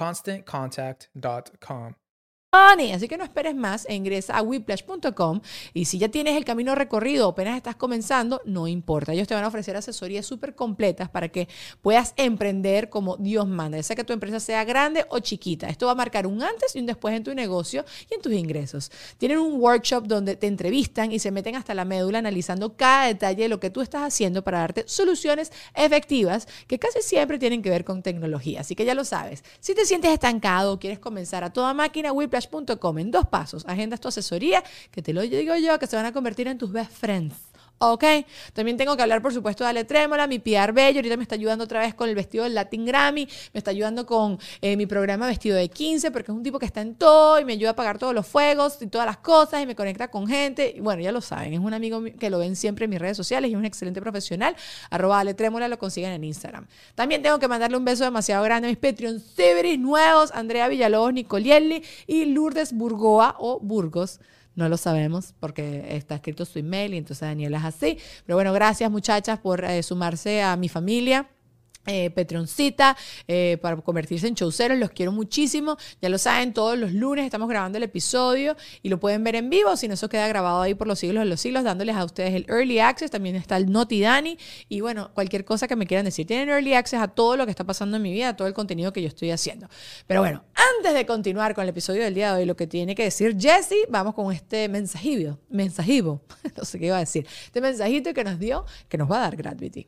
ConstantContact.com. Así que no esperes más ingresa a whiplash.com y si ya tienes el camino recorrido o apenas estás comenzando, no importa. Ellos te van a ofrecer asesorías súper completas para que puedas emprender como Dios manda, ya sea que tu empresa sea grande o chiquita. Esto va a marcar un antes y un después en tu negocio y en tus ingresos. Tienen un workshop donde te entrevistan y se meten hasta la médula analizando cada detalle de lo que tú estás haciendo para darte soluciones efectivas que casi siempre tienen que ver con tecnología. Así que ya lo sabes. Si te sientes estancado o quieres comenzar a toda máquina, Whiplash en dos pasos. Agendas tu asesoría, que te lo digo yo, que se van a convertir en tus best friends. ¿Ok? También tengo que hablar, por supuesto, de Ale Trémola, mi PR Bello. Ahorita me está ayudando otra vez con el vestido del Latin Grammy. Me está ayudando con eh, mi programa Vestido de 15, porque es un tipo que está en todo y me ayuda a pagar todos los fuegos y todas las cosas y me conecta con gente. Y bueno, ya lo saben, es un amigo que lo ven siempre en mis redes sociales y es un excelente profesional. Arroba Ale Trémola, lo consiguen en Instagram. También tengo que mandarle un beso demasiado grande a mis Patreon Severis nuevos, Andrea Villalobos, Nicolielli y Lourdes Burgoa o Burgos. No lo sabemos porque está escrito su email y entonces Daniela es así. Pero bueno, gracias muchachas por eh, sumarse a mi familia eh, Petroncita, eh, para convertirse en showceros. Los quiero muchísimo. Ya lo saben, todos los lunes estamos grabando el episodio y lo pueden ver en vivo. Si no, eso queda grabado ahí por los siglos de los siglos, dándoles a ustedes el Early Access. También está el Noti Dani. Y bueno, cualquier cosa que me quieran decir. Tienen Early Access a todo lo que está pasando en mi vida, a todo el contenido que yo estoy haciendo. Pero bueno, antes de continuar con el episodio del día de hoy, lo que tiene que decir Jesse, vamos con este mensajivo. Mensajivo. no sé qué iba a decir. Este mensajito que nos dio, que nos va a dar Gravity.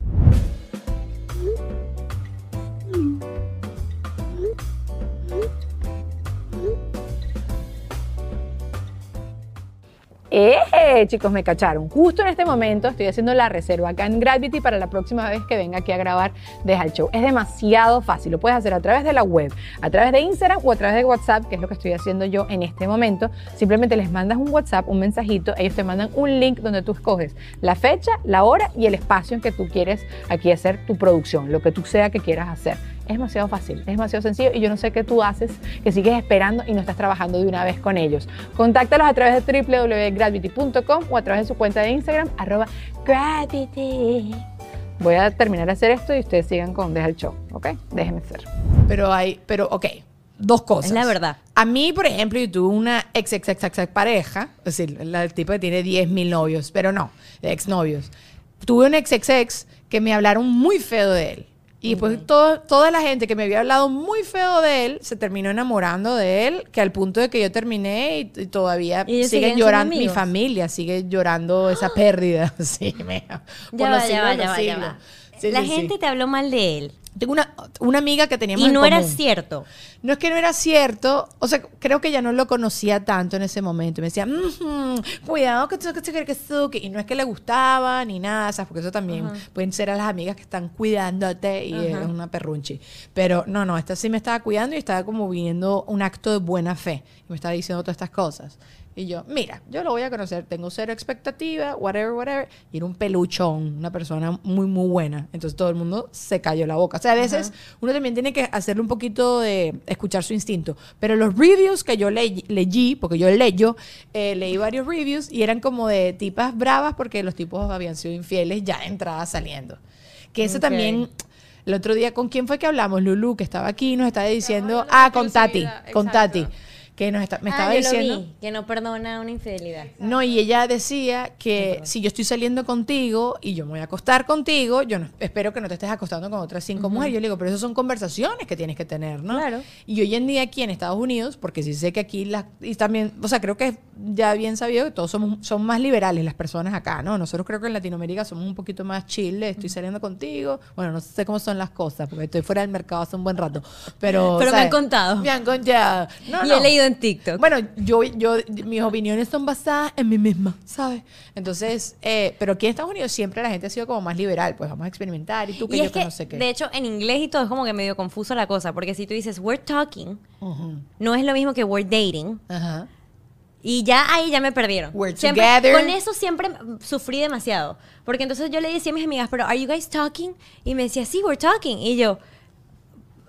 ¡Eh! Chicos, me cacharon. Justo en este momento estoy haciendo la reserva acá en Gravity para la próxima vez que venga aquí a grabar Deja el Show. Es demasiado fácil. Lo puedes hacer a través de la web, a través de Instagram o a través de WhatsApp, que es lo que estoy haciendo yo en este momento. Simplemente les mandas un WhatsApp, un mensajito. Ellos te mandan un link donde tú escoges la fecha, la hora y el espacio en que tú quieres aquí hacer tu producción, lo que tú sea que quieras hacer. Es demasiado fácil, es demasiado sencillo y yo no sé qué tú haces, que sigues esperando y no estás trabajando de una vez con ellos. Contáctalos a través de www.gravity.com o a través de su cuenta de Instagram, arroba gravity. Voy a terminar de hacer esto y ustedes sigan con Deja el Show, ¿ok? Déjenme ser. Pero hay, pero ok, dos cosas. Es la verdad. A mí, por ejemplo, yo tuve una ex, ex, ex, ex, pareja, es decir, el tipo que tiene 10 mil novios, pero no, ex novios. Tuve un ex, ex, ex que me hablaron muy feo de él y pues toda la gente que me había hablado muy feo de él se terminó enamorando de él, que al punto de que yo terminé y, todavía sigue llorando, mi familia sigue llorando esa pérdida. Sí, me, ya va, ya va, ya va, Sí, la sí, sí. gente te habló mal de él. Tengo una, una amiga que teníamos Y en no era cierto. No es que no era cierto, o sea, creo que ya no lo conocía tanto en ese momento. Me decía, "Mhm, cuidado que tú que que. Y no es que le gustaba ni nada, ¿sabes? Porque eso también pueden ser a las amigas que están cuidándote y es una perrunchi. Pero no, no, esta sí me estaba cuidando y estaba como viendo un acto de buena fe. Y me estaba diciendo todas estas cosas. Y yo, mira, yo lo voy a conocer, tengo cero expectativa, whatever, whatever. Y era un peluchón, una persona muy, muy buena. Entonces todo el mundo se cayó la boca. O sea, a veces uno también tiene que hacerle un poquito de escuchar su instinto. Pero los reviews que yo le- leí, porque yo leyo, eh, leí varios reviews y eran como de tipas bravas porque los tipos habían sido infieles ya de entrada saliendo. Que eso también... El otro día, ¿con quién fue que hablamos? Lulu, que estaba aquí, nos estaba diciendo, ah, con Tati, con. Tati, que nos está- me Ah, estaba yo diciendo... Lo vi, que no perdona una infidelidad. No, y ella decía que si yo estoy saliendo contigo y yo me voy a acostar contigo, yo no, espero que no te estés acostando con otras cinco mujeres. Yo le digo, pero esas son conversaciones que tienes que tener, ¿no? Claro. Y hoy en día aquí en Estados Unidos, porque sí sé que aquí las, y también, o sea, creo que ya bien sabido que todos somos, son más liberales las personas acá, ¿no? Nosotros creo que en Latinoamérica somos un poquito más chill, de estoy saliendo contigo. Bueno, no sé cómo son las cosas, porque estoy fuera del mercado hace un buen rato. Pero, Pero me han contado. Me han contado. No, y no. he leído en TikTok. Bueno, yo, yo, mis opiniones son basadas en mí misma, ¿sabes? Entonces, eh, pero aquí en Estados Unidos siempre la gente ha sido como más liberal, pues vamos a experimentar y tú que y yo es que, que, no sé qué. de hecho, en inglés y todo es como que medio confuso la cosa, porque si tú dices we're talking, Ujú. no es lo mismo que we're dating. Ajá. Y ya ahí ya me perdieron. We're Siempre- together. Con eso siempre sufrí demasiado. Porque entonces yo le decía a mis amigas, pero ¿are you guys talking? Y me decía, sí, we're talking. Y yo,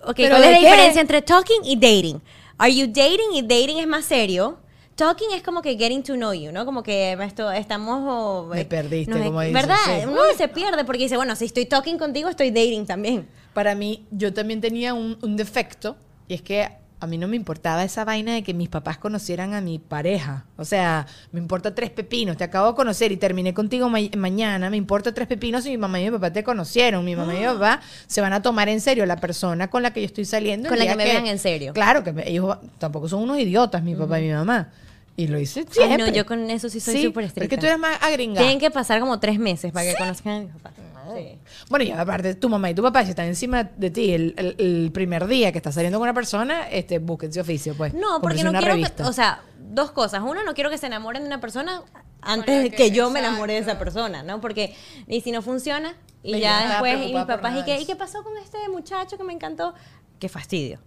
ok, ¿Pero ¿cuál es la qué? diferencia entre talking y dating? Are you dating? Y dating es más serio. Talking es como que getting to know you, ¿no? Como que esto, estamos... oh, Me eh, perdiste, nos- como dices, ¿Verdad? sí. Uno se pierde porque dice, bueno, si estoy talking contigo, estoy dating también. Para mí, yo también tenía un, un defecto y es que a mí no me importaba esa vaina de que mis papás conocieran a mi pareja. O sea, me importa tres pepinos, te acabo de conocer y terminé contigo ma- mañana, me importa tres pepinos si mi mamá y mi papá te conocieron. Mi mamá y mi papá se van a tomar en serio la persona con la que yo estoy saliendo. Con la que me vean en serio. Claro, que me- ellos tampoco son unos idiotas, mi papá y mi mamá. Y lo hice Ay, siempre. no, yo con eso sí soy súper Porque estricta. tú eres más agringada. Tienen que pasar como tres meses para que conozcan a mi papá. Sí. Bueno, y aparte, tu mamá y tu papá, si están encima de ti el, el- el primer día que estás saliendo con una persona, este, búsquense oficio, pues. No, porque no una quiero revista. que, o sea, dos cosas. Uno, no quiero que se enamoren de una persona antes de que- que yo me enamore de esa persona, ¿no? Porque, y si no funciona, y ya después, y mis papás, ¿y qué, ¿y qué pasó con este muchacho que me encantó? Qué fastidio.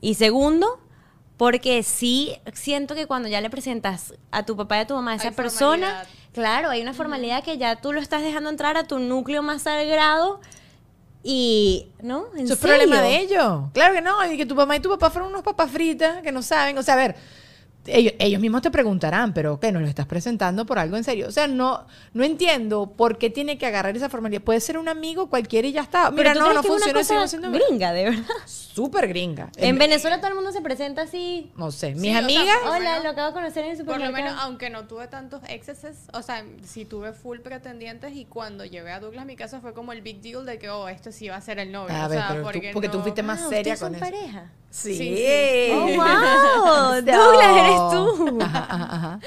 Y segundo, porque sí siento que cuando ya le presentas a tu papá y a tu mamá a esa Hay persona, formalidad. claro, hay una formalidad que ya tú lo estás dejando entrar a tu núcleo más sagrado y, ¿no? ¿En Eso es serio? problema de ellos. Claro que no, y que tu mamá y tu papá fueron unos papas fritas que no saben. O sea, a ver, ellos, ellos mismos te preguntarán, pero ¿qué? ¿No lo estás presentando por algo en serio? O sea, no, no entiendo por qué tiene que agarrar esa formalidad. Puede ser un amigo cualquiera y ya está. Mira, no, no una sigo siendo gringa, de verdad. súper gringa. En Venezuela todo el mundo se presenta así. No sé, mis Sí, o sea, amigas... Por lo Hola, menos- lo acabo de conocer en el Por lo supermercado. menos, aunque no tuve tantos excesos, o sea, sí tuve full pretendientes y cuando llevé a Douglas a mi casa fue como el big deal de que, oh, esto sí va a ser el novio. A o ver, sea, pero tú- porque, porque tú fuiste más Ah, seria con son eso. pareja. Sí. Sí, sí. Oh, wow. Douglas, eres tú. Ajá, ajá, ajá.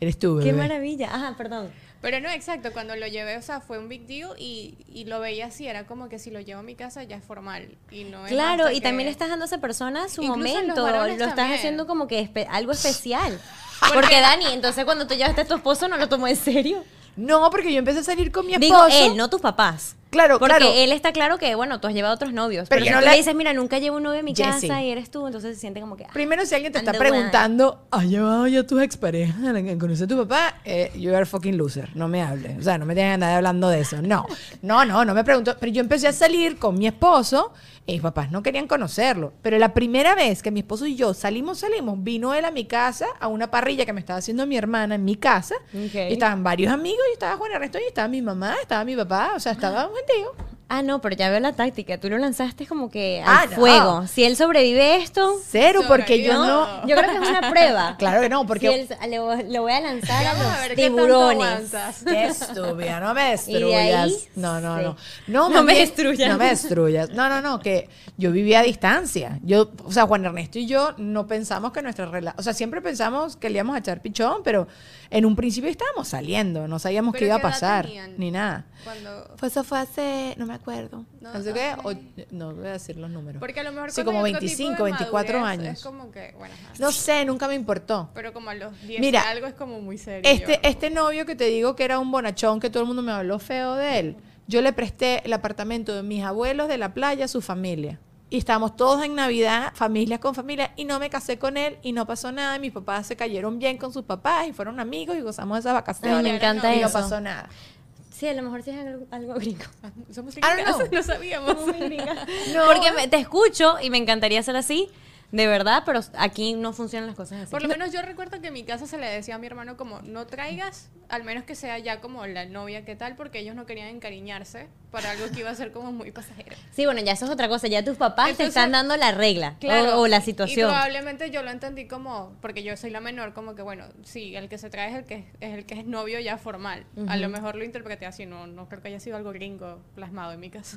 Eres tú, Qué bebé. maravilla. Ajá, perdón. Pero no, exacto, cuando lo llevé, o sea, fue un big deal y, y lo veía así, era como que si lo llevo a mi casa ya es formal. Y no es Claro, y que- también le estás dando a esa persona su Incluso los momento. Lo estás también. haciendo como que espe- algo especial. Porque Dani, entonces cuando tú llevaste a tu esposo no lo tomó en serio. No, porque yo empecé a salir con mi Digo esposo. él, no tus papás. Claro, Porque claro. él está claro que, bueno, tú has llevado otros novios. Pero Pero, si no tú le- le dices, mira, nunca llevo un novio a mi Jessie. casa y eres tú, entonces se siente como que... ah, Primero, si alguien te está preguntando, ¿has llevado ya a tus exparejas a conocer a tu papá? Eh, you are fucking loser. No me hables. O sea, no me tengas nadie hablando de eso. No, no, no, no me preguntó. Pero yo empecé a salir con mi esposo y mis papás no querían conocerlo. Pero la primera vez que mi esposo y yo salimos, salimos, vino él a mi casa a una parrilla que me estaba haciendo mi hermana en mi casa. Ok. Y estaban varios amigos y estaba Juan Ernesto y estaba mi mamá, estaba mi papá. O sea, estaba un entendeu? Ah, no, pero ya veo la táctica. Tú lo lanzaste como que al Ah, no. fuego. Si él sobrevive esto, Cero, porque yo no... yo creo que es una prueba. Claro que no, Si porque... él- le, voy- le voy a lanzar a Vamos a ver los qué tanto tiburones. Qué estúpida, no me destruyas. No, no, sí. no. No, me destruyas. No me destruyas. No, no, no, que yo vivía a distancia. Yo, o sea, Juan Ernesto y yo no pensamos que nuestra relación, o sea, siempre pensamos que le íbamos a echar pichón, pero en un principio estábamos saliendo, no sabíamos qué ¿Pero iba a pasar, ni nada. Cuando... Pues eso fue hace, no me acuerdo. No, No, ok. o- no voy a decir los números. Porque a lo mejor Sí, como hay otro tipo de 25, 24 madurez, años. Es como que, bueno, ajá. No sé, nunca me importó. pero como a los 10 Mira, y algo es como muy serio. Este, este novio que te digo que era un bonachón, que todo el mundo me habló feo de él, yo le presté el apartamento de mis abuelos de la playa a su familia. Y estábamos todos en Navidad, familia con familia, y no me casé con él y no pasó nada. y mis papás se cayeron bien con sus papás y fueron amigos y gozamos de esas vacaciones. Ay, me encanta y no eso. pasó nada. Sí, a lo mejor sí es algo, algo gringo. Somos don't gringas, know. no sabíamos. No. Porque me- te escucho y me encantaría ser así, de verdad, pero aquí no funcionan las cosas así. Por lo menos yo recuerdo que en mi casa se le decía a mi hermano como no traigas, al menos que sea ya como la novia que tal, porque ellos no querían encariñarse para algo que iba a ser como muy pasajero. Sí, bueno, ya eso es otra cosa. Ya tus papás te Entonces- están dando la regla o, o la Y situación. probablemente yo lo entendí como, porque yo soy la menor, como que bueno, sí, el que se trae es el que es, el que es novio ya formal. A lo mejor lo interpreté así, no, no creo que haya sido algo gringo plasmado en mi caso.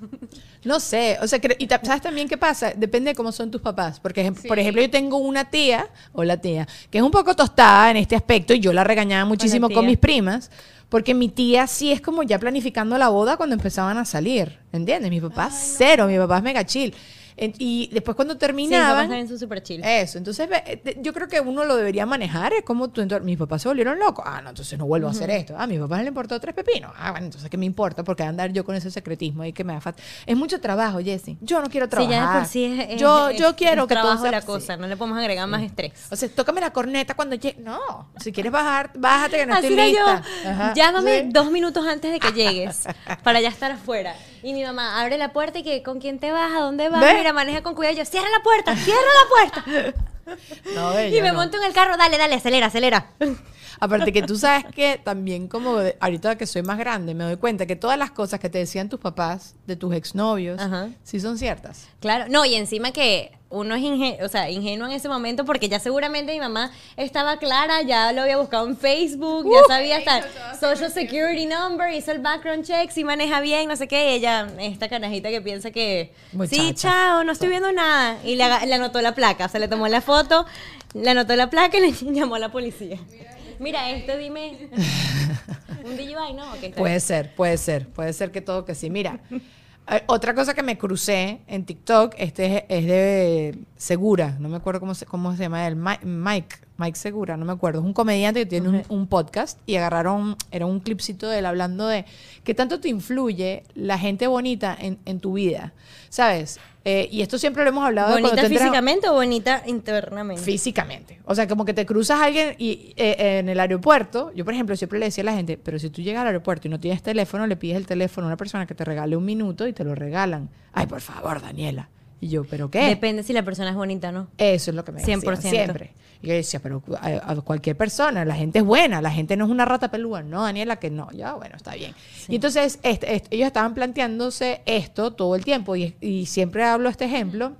No sé, o sea, cre- y ¿sabes también qué pasa? Depende de cómo son tus papás. Porque, ejem- Sí. por ejemplo, yo tengo una tía, o la tía, que es un poco tostada en este aspecto y yo la regañaba muchísimo con mis primas, porque mi tía sí es como ya planificando la boda cuando empezaban a salir, ¿entiendes? Mi papá cero, mi papá es mega chill. En- y después cuando Sí, terminaban... también son súper chill. Eso, entonces eh, yo creo que uno lo debería manejar, es como tú, entonces, mis papás se volvieron locos, ah, no, entonces no vuelvo a hacer esto, ah, a mis papás le importó tres pepinos, ah, bueno, entonces ¿qué me importa? Porque andar yo con ese secretismo ahí que me da fat- Es mucho trabajo, Jessy, yo no quiero Sí, trabajar. ya de por sí es, es- yo, es- yo quiero es que todo trabajo sea la cosa, no le podemos agregar más estrés. O sea, tócame la corneta cuando llegue. No, si quieres bajar, bájate que no Así estoy lista. yo. Ajá, Llámame sí. dos minutos antes de que llegues para ya estar afuera. Y mi mamá abre la puerta y que con quién te vas, a dónde vas, ¿Ves? Maneja con cuidado. Cierra la puerta, cierra la puerta. No, y me no. monto en el carro, dale, dale, acelera, acelera. Aparte que tú sabes que también como de- ahorita que soy más grande me doy cuenta que todas las cosas que te decían tus papás de tus exnovios Ajá. sí son ciertas. Claro, no, y encima que uno es inge- o sea, ingenuo en ese momento porque ya seguramente mi mamá estaba clara, ya lo había buscado en Facebook, ya sabía hasta Social Security Number, hizo el background check, si maneja bien, no sé qué, y ella, esta carajita que piensa que sí, chao, no estoy viendo nada, y le, le anotó la placa, o sea, le tomó la foto, le anotó la placa y le llamó a la policía. Mira, esto dime. Un DUI, ¿no? Puede ser, puede ser, puede ser que todo que sí. Mira, eh, otra cosa que me crucé en TikTok, este es, es de Segura, no me acuerdo cómo se, cómo se llama él, Mi- Mike, Mike Segura, no me acuerdo, es un comediante que tiene un, un podcast y agarraron, era un clipcito de él hablando de qué tanto te influye la gente bonita en, en tu vida, ¿sabes? Eh, y esto siempre lo hemos hablado de ¿Bonita entras- físicamente o bonita internamente? Físicamente. O sea, como que te cruzas a alguien y eh, en el aeropuerto, yo por ejemplo siempre le decía a la gente, pero si tú llegas al aeropuerto y no tienes teléfono, le pides el teléfono a una persona que te regale un minuto y te lo regalan. Ay, por favor, Daniela. Y yo, ¿pero qué? Depende si la persona es bonita o no. Eso es lo que me decían 100%. siempre. Y yo decía, pero a, a cualquier persona, la gente es buena, la gente no es una rata pelúa. No, Daniela, que no. Ya, bueno, está bien. Y entonces este- este, ellos estaban planteándose esto todo el tiempo y, y siempre hablo este ejemplo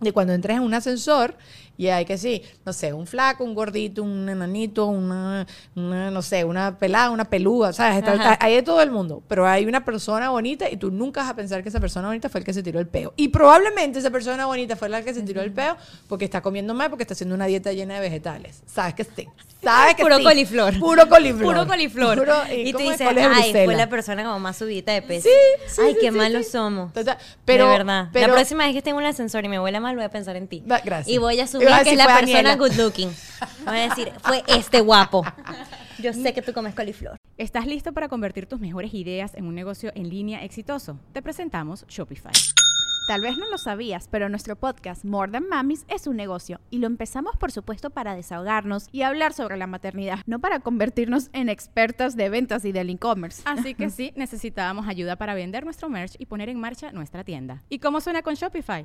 de cuando entres en un ascensor y hay que sí, no sé, un flaco, un gordito, un enanito, una, una, no sé, una pelada, una pelúa, ¿sabes? Está- hay de todo el mundo, pero hay una persona bonita y tú nunca vas a pensar que esa persona bonita fue el que se tiró el peo. Y probablemente esa persona bonita fue la que se tiró el peo porque está comiendo mal, porque está haciendo una dieta llena de vegetales. ¿Sabes que sí? ¿Sabes que Puro sí? coliflor. Puro coliflor. Puro coliflor. Puro- y tú dices, ay, fue Bruselas". la persona como más subida de peso. Sí, sí, ay, sí, qué malos somos. Total. Pero, de verdad. pero- la próxima vez que esté en un ascensor y me huela mal, voy a pensar en ti. Va, gracias. Y voy a Iba a que decir, es la fue persona Daniela. good looking. Voy a decir, fue este guapo. Yo sé que tú comes coliflor. ¿Estás listo para convertir tus mejores ideas en un negocio en línea exitoso? Te presentamos Shopify. Tal vez no lo sabías, pero nuestro podcast More Than Mamis es un negocio y lo empezamos por supuesto para desahogarnos y hablar sobre la maternidad, no para convertirnos en expertas de ventas y del e-commerce. Así que sí, necesitábamos ayuda para vender nuestro merch y poner en marcha nuestra tienda. ¿Y cómo suena con Shopify?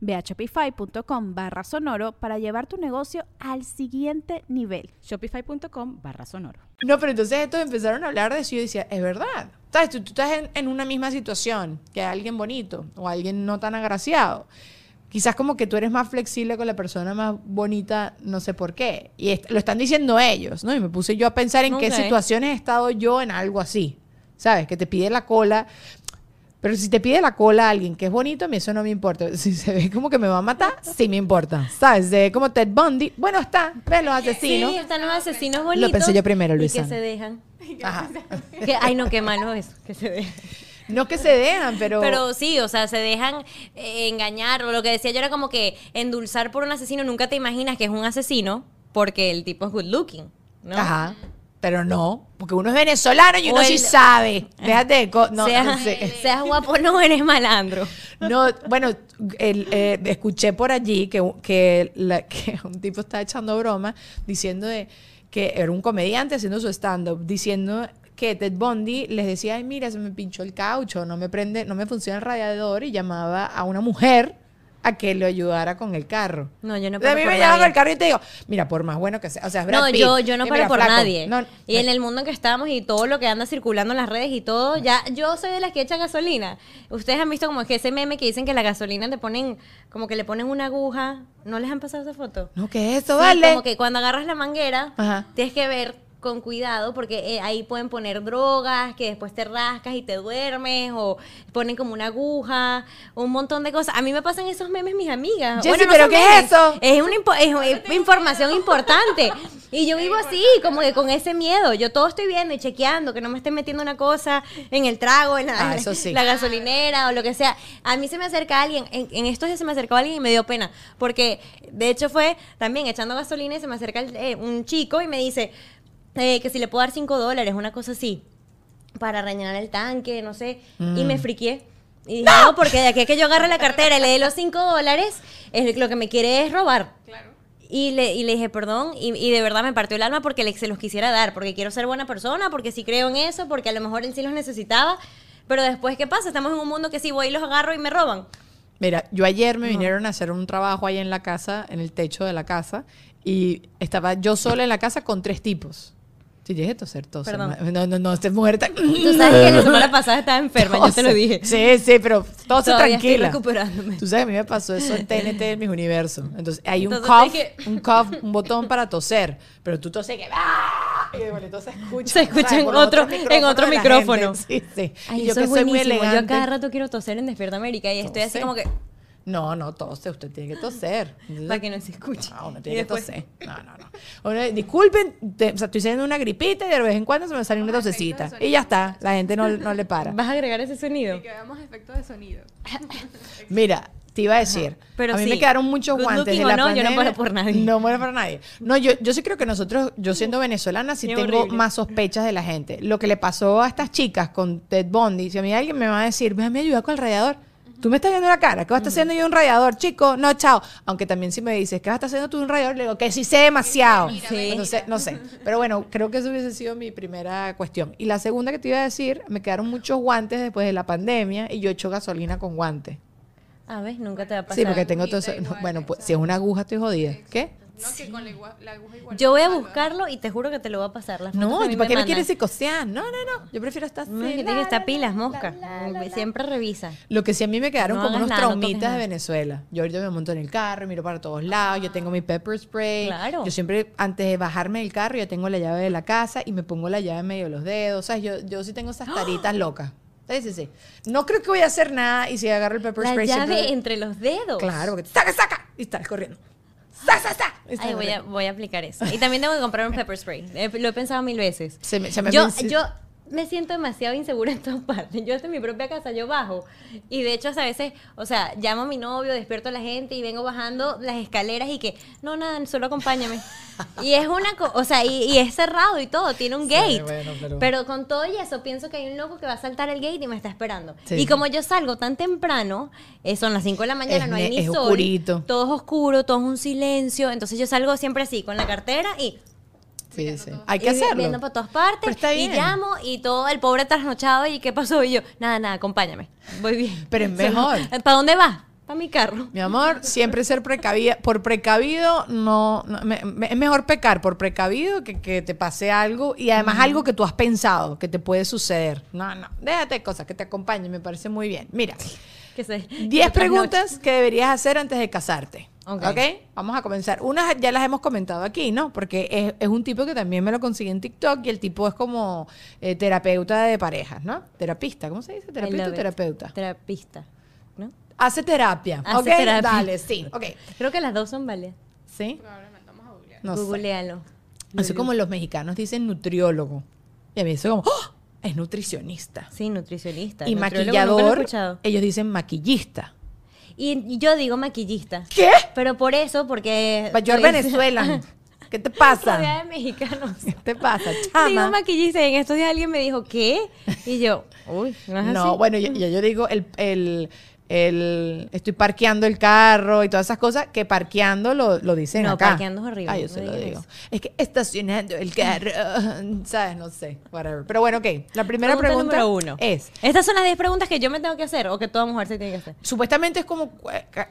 Ve a shopify.com barra sonoro para llevar tu negocio al siguiente nivel. Shopify.com barra sonoro. No, pero entonces estos empezaron a hablar de eso y yo decía, es verdad. ¿Sabes? Tú, tú estás en, en una misma situación que alguien bonito o alguien no tan agraciado. Quizás como que tú eres más flexible con la persona más bonita, no sé por qué. Y est- lo están diciendo ellos, ¿no? Y me puse yo a pensar en qué situaciones he estado yo en algo así. ¿Sabes? Que te pide la cola. Pero si te pide la cola a alguien que es bonito, a mí eso no me importa. Si se ve como que me va a matar, sí me importa. ¿Sabes? Se ve como Ted Bundy. Bueno, está. Ves los asesinos. Sí, están los asesinos bonitos. pensé yo primero, Y Luisa. que se dejan. Ajá. Que- ay, no, qué malo eso, que se dejan. No que se dejan, pero... Pero sí, o sea, se dejan eh, engañar. O lo que decía yo era como que endulzar por un asesino. Nunca te imaginas que es un asesino porque el tipo es good looking, ¿no? Ajá. Pero no, porque uno es venezolano y uno sí el- sabe. Déjate de no, seas, no sé. seas guapo, no eres malandro. No, bueno, el, eh, escuché por allí que, que, la- que un tipo estaba echando broma diciendo de, que era un comediante haciendo su stand-up, diciendo que Ted Bundy les decía, ay, mira, se me pinchó el caucho, no me prende, no me funciona el radiador, y llamaba a una mujer a que le ayudara con el carro. No, yo no a paro mí por me llaman con nadie. el carro y te digo, mira, por más bueno que sea, o sea, es Brad No, Pitt. yo, yo no paro mira, por flaco, nadie. no, y en el mundo en que estamos y todo lo que anda circulando en las redes y todo, ya yo soy de las que echa gasolina. Ustedes han visto como que ese meme que dicen que la gasolina te ponen, como que le ponen una aguja. ¿No les han pasado esa foto? no, ¿qué es eso? Sí, vale. Como que cuando agarras la manguera, Ajá. tienes que ver con cuidado porque eh, ahí pueden poner drogas que después te rascas y te duermes o ponen como una aguja, un montón de cosas. A mí me pasan esos memes mis amigas. Jessy, no ¿pero qué es eso? Es, una impo- es- es información importante. Y yo vivo así, como que con ese miedo. Yo todo estoy viendo y chequeando que no me estén metiendo una cosa en el trago, en la, Ah, eso sí. la gasolinera o lo que sea. A mí se me acerca alguien, en, en estos días se me acercó alguien y me dio pena, porque de hecho fue también echando gasolina y se me acerca el- eh, un chico y me dice eh, que si le puedo dar 5 dólares, una cosa así, para rellenar el tanque, no sé, y me friqué. Y dije, no, porque de aquí a que yo agarre la cartera y le dé los 5 dólares, es, lo que me quiere es robar. Claro. Y le, y le dije perdón y, y de verdad me partió el alma porque le, se los quisiera dar, porque quiero ser buena persona, porque sí creo en eso, porque a lo mejor él sí los necesitaba. Pero después, ¿qué pasa? Estamos en un mundo que si voy y los agarro y me roban. Mira, yo ayer me vinieron a hacer un trabajo ahí en la casa, en el techo de la casa, y estaba yo sola en la casa con tres tipos. Sí, dije que toser, toser. Perdón. No, no, no, esta mujer está... Tú sabes que la semana pasada estaba enferma, yo te lo dije. Sí, sí, pero todo Todavía estoy tranquila. recuperándome. Tú sabes, a mí me pasó eso en TNT en mis universos. Entonces, hay un Entonces, cough, que- un cough, un botón para toser, pero tú toses que... ¡ah! Y bueno, entonces se escucha. Se escucha ¿sabes? en Por otro- en otro de micrófono. Sí, sí. Ay, Y yo eso que es soy muy buenísimo. Yo a elegante. cada rato quiero toser en Despierta América y estoy así Tose. como que No, no, tose, usted tiene que toser. para que no se escuche. No, uno tiene que toser. No, no, no. Disculpen, te- o sea, estoy teniendo una gripita y de vez en cuando se me sale una tosecita. Y ya está, la gente no, no le para. ¿Vas a agregar ese sonido? Y que veamos efectos de sonido. Mira, te iba a decir, Pero a mí sí, me quedaron muchos good guantes de la no, yo no pandemia. muero por nadie. No muero por nadie. No, yo, yo sí creo que nosotros, yo siendo venezolana, sí Qué tengo horrible. más sospechas de la gente. Lo que le pasó a estas chicas con Ted Bundy, si a mí alguien me va a decir, déjame ayudar con el radiador. Tú me estás viendo la cara, ¿qué vas a estar haciendo yo un radiador, chico? No, chao. Aunque también si me dices, ¿qué vas a estar haciendo tú un radiador? Le digo, que sí sé demasiado. Sí. Entonces, no sé. Pero bueno, creo que eso hubiese sido mi primera cuestión. Y la segunda que te iba a decir, me quedaron muchos guantes después de la pandemia y yo echo gasolina con guantes. A ver, nunca te va a pasar. Sí, porque tengo todo eso. no, bueno, pues si es una aguja estoy jodida. ¿Qué? No, que con la, igua- la aguja igual. Yo voy a buscarlo y te juro que te lo va a pasar. Las No, ¿para me qué me mandan. quieres psicosear? No, no, no. Yo prefiero estar No, así, que la, tiene que estar la, pilas, la, mosca. la, la, la, Siempre revisa. Lo que sí a mí me quedaron No como unos nada, no traumitas de. Venezuela. Yo ahorita me monto en el carro, miro para todos lados, yo tengo mi pepper spray. Claro. Yo siempre, antes de bajarme del carro, yo tengo la llave de la casa y me pongo la llave en medio de los dedos. ¿Sabes? Yo, yo sí tengo esas taritas locas. Sí, sí, sí. No creo que voy a hacer nada y si agarro el pepper La spray llave siempre- entre los dedos. Claro, porque saca, saca. Y estás corriendo. ¡Sa, sa, sa! Ay, voy a, voy a aplicar eso. Y también tengo que comprar un pepper spray. Eh, Lo he pensado mil veces. Se me- se me yo, yo me siento demasiado insegura en todas partes. Yo hasta en mi propia casa, yo bajo. Y de hecho, a veces, o sea, llamo a mi novio, despierto a la gente y vengo bajando las escaleras y que, no, nada, solo acompáñame. Y es una cosa, o sea, y, y es cerrado y todo, tiene un Sí, gate. bueno, pero- pero... con todo y eso, pienso que hay un loco que va a saltar el gate y me está esperando. Sí, y como yo salgo tan temprano, eh, son las 5 de la mañana, Es no hay ni es sol. oscurito. Todo es oscuro, todo es un silencio. Entonces yo salgo siempre así, con la cartera y Sí, sí. Hay y que hacerlo. Viendo por todas partes. Pero está Y llamo y todo el pobre trasnochado. ¿Y qué pasó? Y yo, nada, nada, acompáñame. Voy bien. Pero es mejor. ¿Para dónde vas? Para mi carro. Mi amor, siempre ser precavida. Por precavido, no. no- me- me- es mejor pecar por precavido que que te pase algo y además algo que tú has pensado que te puede suceder. No, no. Déjate cosas que te acompañen, me parece muy bien. Mira, Que se, 10 que preguntas que deberías hacer antes de casarte. Ok. ok, vamos a comenzar. Unas ya las hemos comentado aquí, ¿no? Porque es, es un tipo que también me lo conseguí en TikTok y el tipo es como eh, terapeuta de parejas, ¿no? Terapista, ¿cómo se dice? I ¿Terapeuta o terapeuta? Terapista. ¿No? Hace terapia. Hace ¿ok? terapia. Dale, sí. Ok. Creo que las dos son válidas. ¿Sí? Probablemente vamos a googlear. No sé. Googlealo. Así como los mexicanos dicen nutriólogo. Y a mí eso como, ¡oh! es nutricionista. Sí, nutricionista. Y Nutriólogo nunca lo he maquillador, escuchado. ellos dicen maquillista. Y yo digo maquillista. ¿Qué? Pero por eso, porque. You're pues, Venezuela. ¿Qué te rodeada pasa? de mexicanos. ¿Qué te pasa, Digo chama? maquillista y en estos días alguien me dijo, ¿qué? Y yo, uy, no es No, así. bueno, yo- yo digo el, el, el- estoy parqueando el carro y todas esas cosas que parqueando lo, lo dicen No, acá. parqueando es horrible, Ah, yo no se lo digo. eso. Es que estacionando el carro, ¿sabes? No sé, whatever. Pero bueno, ok. La primera Pregunta pregunta número uno. es, Estas son las 10 preguntas que yo me tengo que hacer o que toda mujer se tiene que hacer. supuestamente es como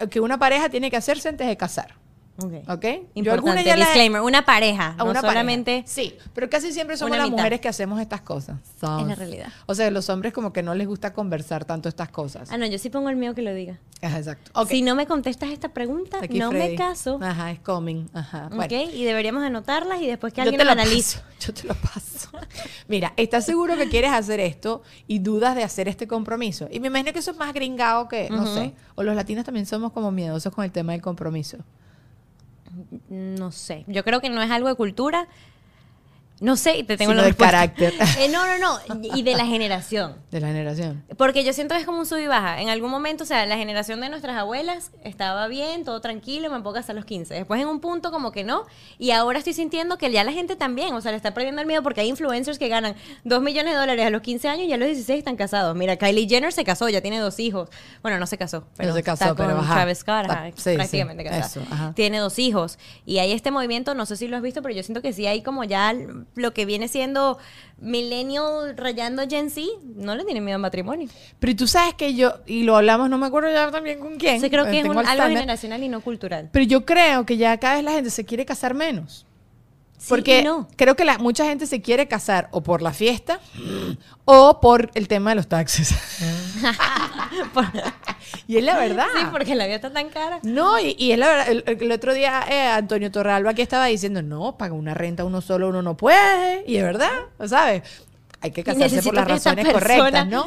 que una pareja tiene que hacerse antes de casar. Ok. ¿Ok? Yo Importante, ya disclaimer, una pareja, a no una pareja. Sí, pero casi siempre somos las mitad. mujeres que hacemos estas cosas. Es la realidad. O sea, los hombres como que no les gusta conversar tanto estas cosas. Ah, no, yo sí pongo el mío que lo diga. Ajá, exacto. Ok. Si no me contestas esta pregunta, Aquí no Freddy. me caso. Ajá, es coming. Ajá. ¿Ok? Bueno. Y deberíamos anotarlas y después que Yo alguien te lo analice. paso, yo te lo paso. Mira, ¿estás seguro que quieres hacer esto y dudas de hacer este compromiso? Y me imagino que eso es más gringado que, no sé, o los latinos también somos como miedosos con el tema del compromiso. No sé. Yo creo que no es algo de cultura. No sé, y te tengo la respuesta. carácter. Eh, no, no, no. Y de la generación. De la generación. Porque yo siento que es como un sub y baja. En algún momento, o sea, la generación de nuestras abuelas estaba bien, todo tranquilo, me puedo casar a los 15. Después en un punto como que no. Y ahora estoy sintiendo que ya la gente también, o sea, le está perdiendo el miedo porque hay influencers que ganan 2 millones de dólares a los 15 años y a los 16 están casados. Mira, Kylie Jenner se casó, ya tiene dos hijos. Bueno, no se casó, pero se casó, está pero con ajá. Travis Scott, Está- ajá, sí, sí, prácticamente casada. eso, ajá. Tiene dos hijos. Y hay este movimiento, no sé si lo has visto, pero yo siento que sí hay como ya lo que viene siendo millennial rayando Gen Z, no le tienen miedo al matrimonio. Pero tú sabes que yo, y lo hablamos, no me acuerdo ya también con quién. Sí, creo eh, que es tengo un- algo generacional y no cultural. Pero yo creo que ya cada vez la gente se quiere casar menos. Porque no. creo que la, mucha gente se quiere casar o por la fiesta o por el tema de los taxes. y es la verdad. Sí, porque la vida está tan cara. No, y, y es la verdad. El, el otro día eh, Antonio Torralba aquí estaba diciendo, no, paga una renta uno solo, uno no puede. Y es verdad, ¿sabes? Hay que casarse por las razones correctas, ¿no?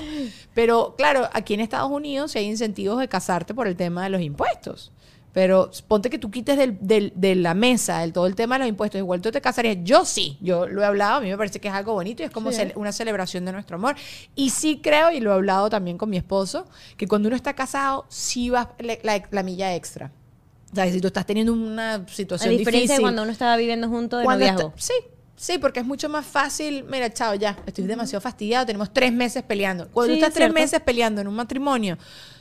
Pero claro, aquí en Estados Unidos sí hay incentivos de casarte por el tema de los impuestos. Pero ponte que tú quites del, del- de la mesa el, todo el tema de los impuestos. Igual tú te casarías. Yo sí, yo lo he hablado. A mí me parece que es algo bonito y es como una celebración de nuestro amor. Y sí creo, y lo he hablado también con mi esposo, que cuando uno está casado, sí vas la, la- la milla extra. O sea, si tú estás teniendo una situación diferencia difícil. de cuando uno estaba viviendo junto de noviazgo. está- sí, sí, porque es mucho más fácil. Mira, chao, ya, estoy demasiado fastidiado. Tenemos tres meses peleando. Cuando Sí, tú estás es tres meses peleando en un matrimonio,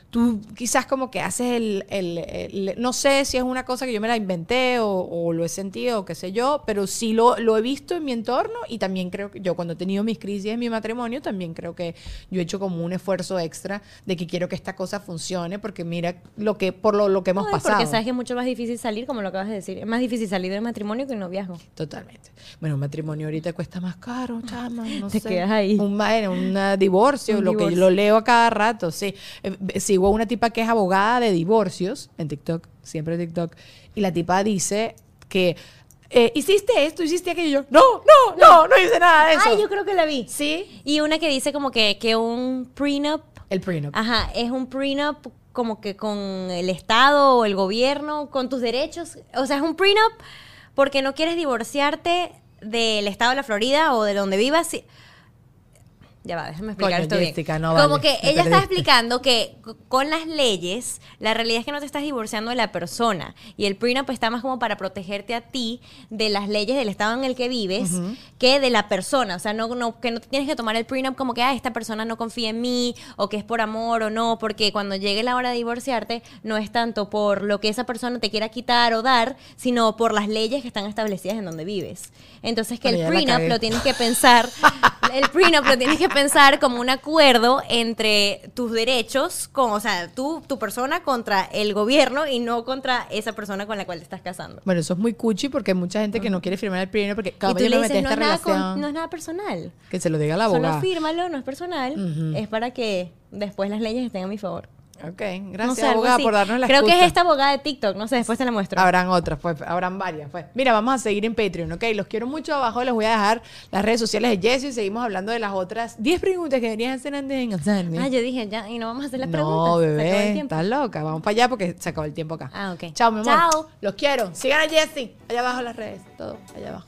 tú quizás como que haces el, el- el- No sé si es una cosa que yo me la inventé o, o lo he sentido o qué sé yo, pero sí lo, lo he visto en mi entorno y también creo que yo cuando he tenido mis crisis en mi matrimonio, también creo que yo he hecho como un esfuerzo extra de que quiero que esta cosa funcione porque mira lo que por lo, lo que hemos pasado. porque sabes que es mucho más difícil salir, como lo acabas de decir. Es más difícil salir del matrimonio que un noviazgo. Totalmente. Bueno, un matrimonio ahorita cuesta más caro, chama, no Te sé. quedas ahí. Un, un uh, divorcio, Un lo que divorcio. yo lo leo a cada rato, sí. Eh, eh, una tipa que es abogada de divorcios en TikTok, siempre en TikTok, y la tipa dice que eh, hiciste esto, hiciste aquello. Yo, no, no, no, no hice nada de eso. Ay, yo creo que la vi. Sí. Y una que dice como que, que un prenup, El prenup. ajá, es un prenup como que con el Estado o el gobierno, con tus derechos. O sea, es un prenup porque no quieres divorciarte del Estado de la Florida o de donde vivas. Ya va, déjame explicar Coño, esto bien. No Como vale, que me ella está perdiste. explicando que con las leyes, la realidad es que no te estás divorciando de la persona. Y el prenup está más como para protegerte a ti de las leyes del estado en el que vives que de la persona. O sea, no, no, que no tienes que tomar el prenup como que, ah, esta persona no confía en mí, o que es por amor o no, porque cuando llegue la hora de divorciarte, no es tanto por lo que esa persona te quiera quitar o dar, sino por las leyes que están establecidas en donde vives. Entonces, que el prenup lo tienes que pensar, el prenup lo tienes que pensar como un acuerdo entre tus derechos, con, o sea, tú, tu persona contra el gobierno y no contra esa persona con la cual te estás casando. Bueno, eso es muy cuchi porque hay mucha gente que no quiere firmar el primero porque cada vez no esta es, nada con- no es nada personal. Que se lo diga la Solo abogada. fírmalo, no es personal. Es para que después las leyes estén a mi favor. Ok, No gracias sé, abogada por darnos la Creo que es esta abogada de TikTok, no sé, después te la muestro. Habrán otras, pues, habrán varias, pues. Mira, vamos a seguir en Patreon, ¿ok? Los quiero mucho. Abajo les voy a dejar las redes sociales de Jessy y seguimos hablando de las otras 10 preguntas que deberías hacer antes de engancharme. Ah, yo dije, ya, y no vamos a hacer las preguntas. no, bebé, estás loca. Vamos para allá porque se acabó el tiempo acá. Ah, ok. Chao, mi amor. Chao. Los quiero. Sigan a Jessy. Allá abajo las redes. Todo, allá abajo.